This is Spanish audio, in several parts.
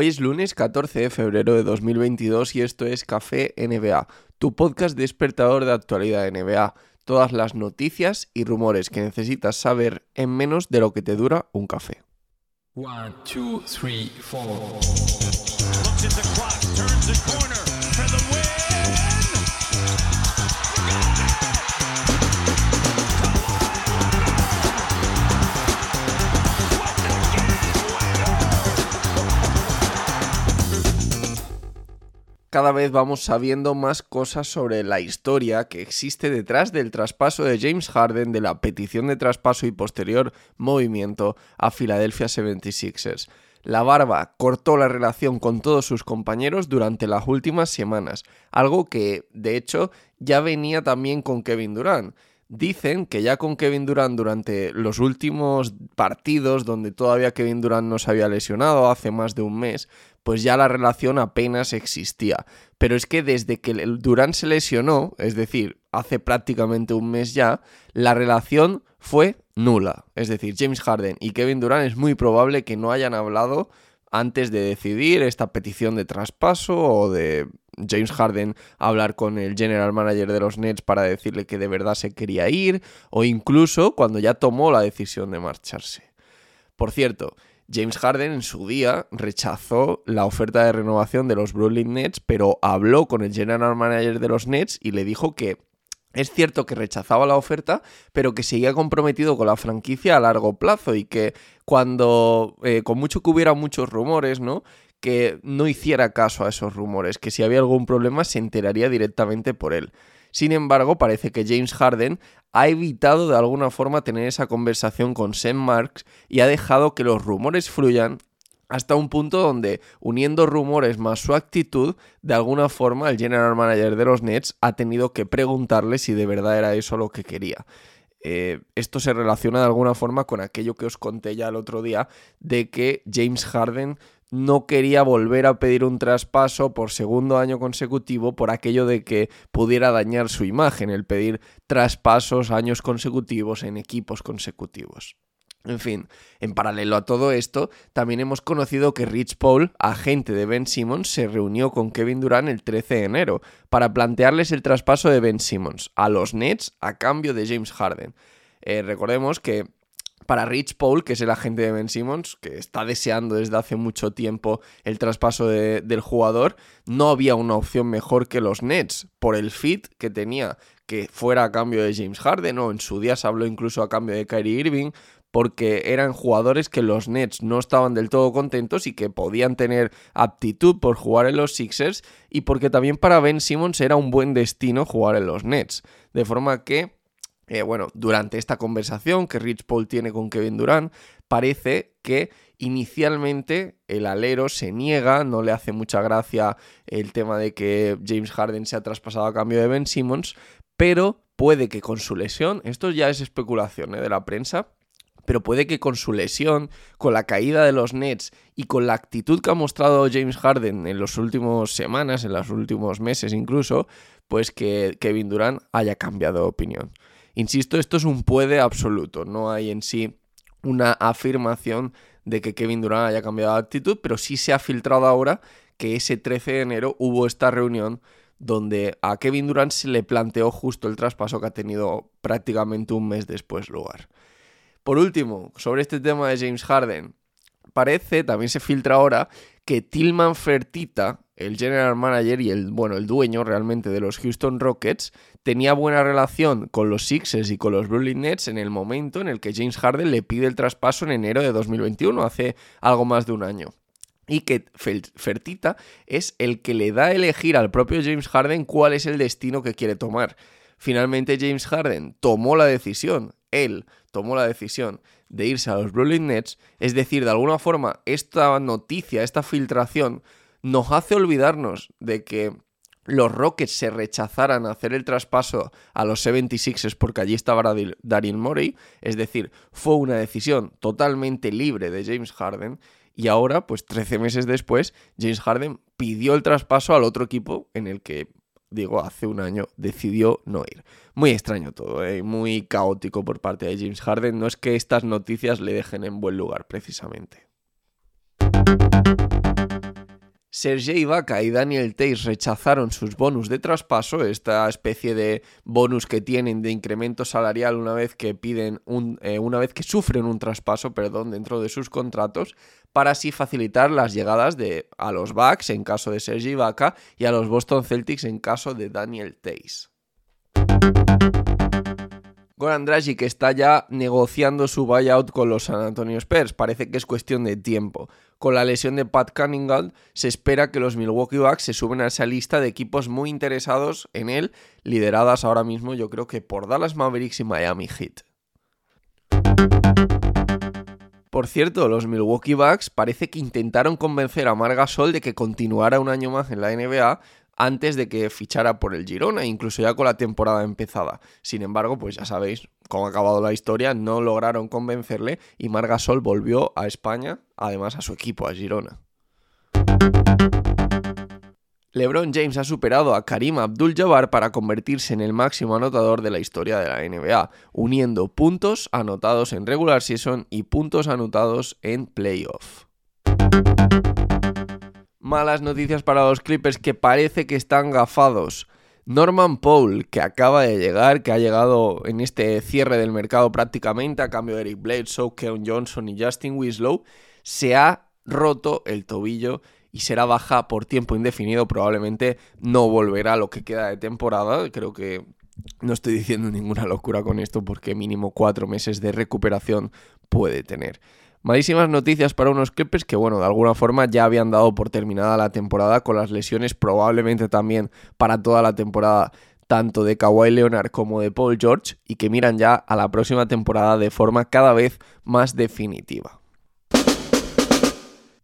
Hoy es lunes 14 de febrero de 2022 y esto es Café NBA, tu podcast despertador de actualidad NBA. Todas las noticias y rumores que necesitas saber en menos de lo que te dura un café. One, two, three, four. Looks at the clock, turns the corner for the win. Cada vez vamos sabiendo más cosas sobre la historia que existe detrás del traspaso de James Harden, de la petición de traspaso y posterior movimiento a Philadelphia 76ers. La barba cortó la relación con todos sus compañeros durante las últimas semanas, algo que, de hecho, ya venía también con Kevin Durant. Dicen que ya con Kevin Durant durante los últimos partidos, donde todavía Kevin Durant no se había lesionado hace más de un mes, pues ya la relación apenas existía. Pero es que desde que Durant se lesionó, es decir, hace prácticamente un mes ya, la relación fue nula. Es decir, James Harden y Kevin Durant es muy probable que no hayan hablado antes de decidir esta petición de traspaso o de James Harden hablar con el general manager de los Nets para decirle que de verdad se quería ir o incluso cuando ya tomó la decisión de marcharse. Por cierto, James Harden en su día rechazó la oferta de renovación de los Brooklyn Nets, pero habló con el general manager de los Nets y le dijo que es cierto que rechazaba la oferta, pero que seguía comprometido con la franquicia a largo plazo y que cuando, eh, con mucho que hubiera muchos rumores, ¿no? Que no hiciera caso a esos rumores, que si había algún problema se enteraría directamente por él. Sin embargo, parece que James Harden ha evitado de alguna forma tener esa conversación con Sam Marks y ha dejado que los rumores fluyan hasta un punto donde, uniendo rumores más su actitud, de alguna forma el general manager de los Nets ha tenido que preguntarle si de verdad era eso lo que quería. Eh, esto se relaciona de alguna forma con aquello que os conté ya el otro día de que James Harden no quería volver a pedir un traspaso por segundo año consecutivo por aquello de que pudiera dañar su imagen, el pedir traspasos años consecutivos en equipos consecutivos. En fin, en paralelo a todo esto, también hemos conocido que Rich Paul, agente de Ben Simmons, se reunió con Kevin Durant el 13 de enero para plantearles el traspaso de Ben Simmons a los Nets a cambio de James Harden. Eh, recordemos que para Rich Paul, que es el agente de Ben Simmons, que está deseando desde hace mucho tiempo el traspaso del jugador, no había una opción mejor que los Nets por el fit que tenía que fuera a cambio de James Harden o en su día se habló incluso a cambio de Kyrie Irving porque eran jugadores que los Nets no estaban del todo contentos y que podían tener aptitud por jugar en los Sixers y porque también para Ben Simmons era un buen destino jugar en los Nets. De forma que, eh, bueno, durante esta conversación que Rich Paul tiene con Kevin Durant, parece que inicialmente el alero se niega, no le hace mucha gracia el tema de que James Harden se ha traspasado a cambio de Ben Simmons, pero puede que con su lesión, esto ya es especulación ¿eh? de la prensa, pero puede que con su lesión, con la caída de los Nets y con la actitud que ha mostrado James Harden en las últimas semanas, en los últimos meses incluso, pues que Kevin Durant haya cambiado de opinión. Insisto, esto es un puede absoluto, no hay en sí una afirmación de que Kevin Durant haya cambiado de actitud, pero sí se ha filtrado ahora que ese 13 de enero hubo esta reunión donde a Kevin Durant se le planteó justo el traspaso que ha tenido prácticamente un mes después lugar. Por último, sobre este tema de James Harden, parece, también se filtra ahora, que Tillman Fertita, el general manager y el, bueno, el dueño realmente de los Houston Rockets, tenía buena relación con los Sixers y con los Brooklyn Nets en el momento en el que James Harden le pide el traspaso en enero de 2021, hace algo más de un año. Y que Fertita es el que le da a elegir al propio James Harden cuál es el destino que quiere tomar. Finalmente James Harden tomó la decisión, él tomó la decisión de irse a los Brooklyn Nets, es decir, de alguna forma esta noticia, esta filtración, nos hace olvidarnos de que los Rockets se rechazaran a hacer el traspaso a los 76ers porque allí estaba Daryl Morey, es decir, fue una decisión totalmente libre de James Harden y ahora, pues 13 meses después, James Harden pidió el traspaso al otro equipo en el que digo, hace un año decidió no ir. Muy extraño todo, ¿eh? muy caótico por parte de James Harden. No es que estas noticias le dejen en buen lugar, precisamente. Sergei Ibaka y Daniel Tays rechazaron sus bonus de traspaso, esta especie de bonus que tienen de incremento salarial una vez que piden eh, una vez que sufren un traspaso, perdón, dentro de sus contratos, para así facilitar las llegadas de a los Bucks en caso de Sergei Ibaka y a los Boston Celtics en caso de Daniel Tays. Goran Dragic está ya negociando su buyout con los San Antonio Spurs. Parece que es cuestión de tiempo. Con la lesión de Pat Cunningham, se espera que los Milwaukee Bucks se suben a esa lista de equipos muy interesados en él, lideradas ahora mismo yo creo que por Dallas Mavericks y Miami Heat. Por cierto, los Milwaukee Bucks parece que intentaron convencer a Marga Sol de que continuara un año más en la NBA antes de que fichara por el Girona, incluso ya con la temporada empezada. Sin embargo, pues ya sabéis cómo ha acabado la historia, no lograron convencerle y Margasol volvió a España, además a su equipo, a Girona. LeBron James ha superado a Karim Abdul-Jabbar para convertirse en el máximo anotador de la historia de la NBA, uniendo puntos anotados en regular season y puntos anotados en playoff. Malas noticias para los Clippers que parece que están gafados. Norman Paul, que acaba de llegar, que ha llegado en este cierre del mercado prácticamente a cambio de Eric Bledsoe, Keon Johnson y Justin Winslow, se ha roto el tobillo y será baja por tiempo indefinido. Probablemente no volverá a lo que queda de temporada. Creo que no estoy diciendo ninguna locura con esto porque mínimo cuatro meses de recuperación puede tener. Malísimas noticias para unos Clippers que, bueno, de alguna forma ya habían dado por terminada la temporada con las lesiones probablemente también para toda la temporada tanto de Kawhi Leonard como de Paul George y que miran ya a la próxima temporada de forma cada vez más definitiva.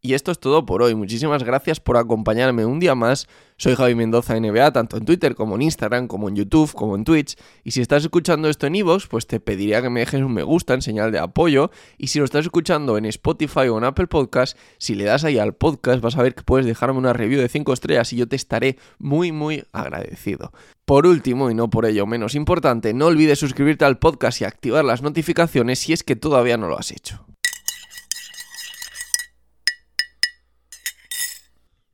Y esto es todo por hoy. Muchísimas gracias por acompañarme un día más. Soy Javi Mendoza NBA, tanto en Twitter como en Instagram, como en YouTube, como en Twitch. Y si estás escuchando esto en Evox, pues te pediría que me dejes un me gusta en señal de apoyo. Y si lo estás escuchando en Spotify o en Apple Podcast, si le das ahí al podcast, vas a ver que puedes dejarme una review de 5 estrellas y yo te estaré muy, muy agradecido. Por último, y no por ello menos importante, no olvides suscribirte al podcast y activar las notificaciones si es que todavía no lo has hecho.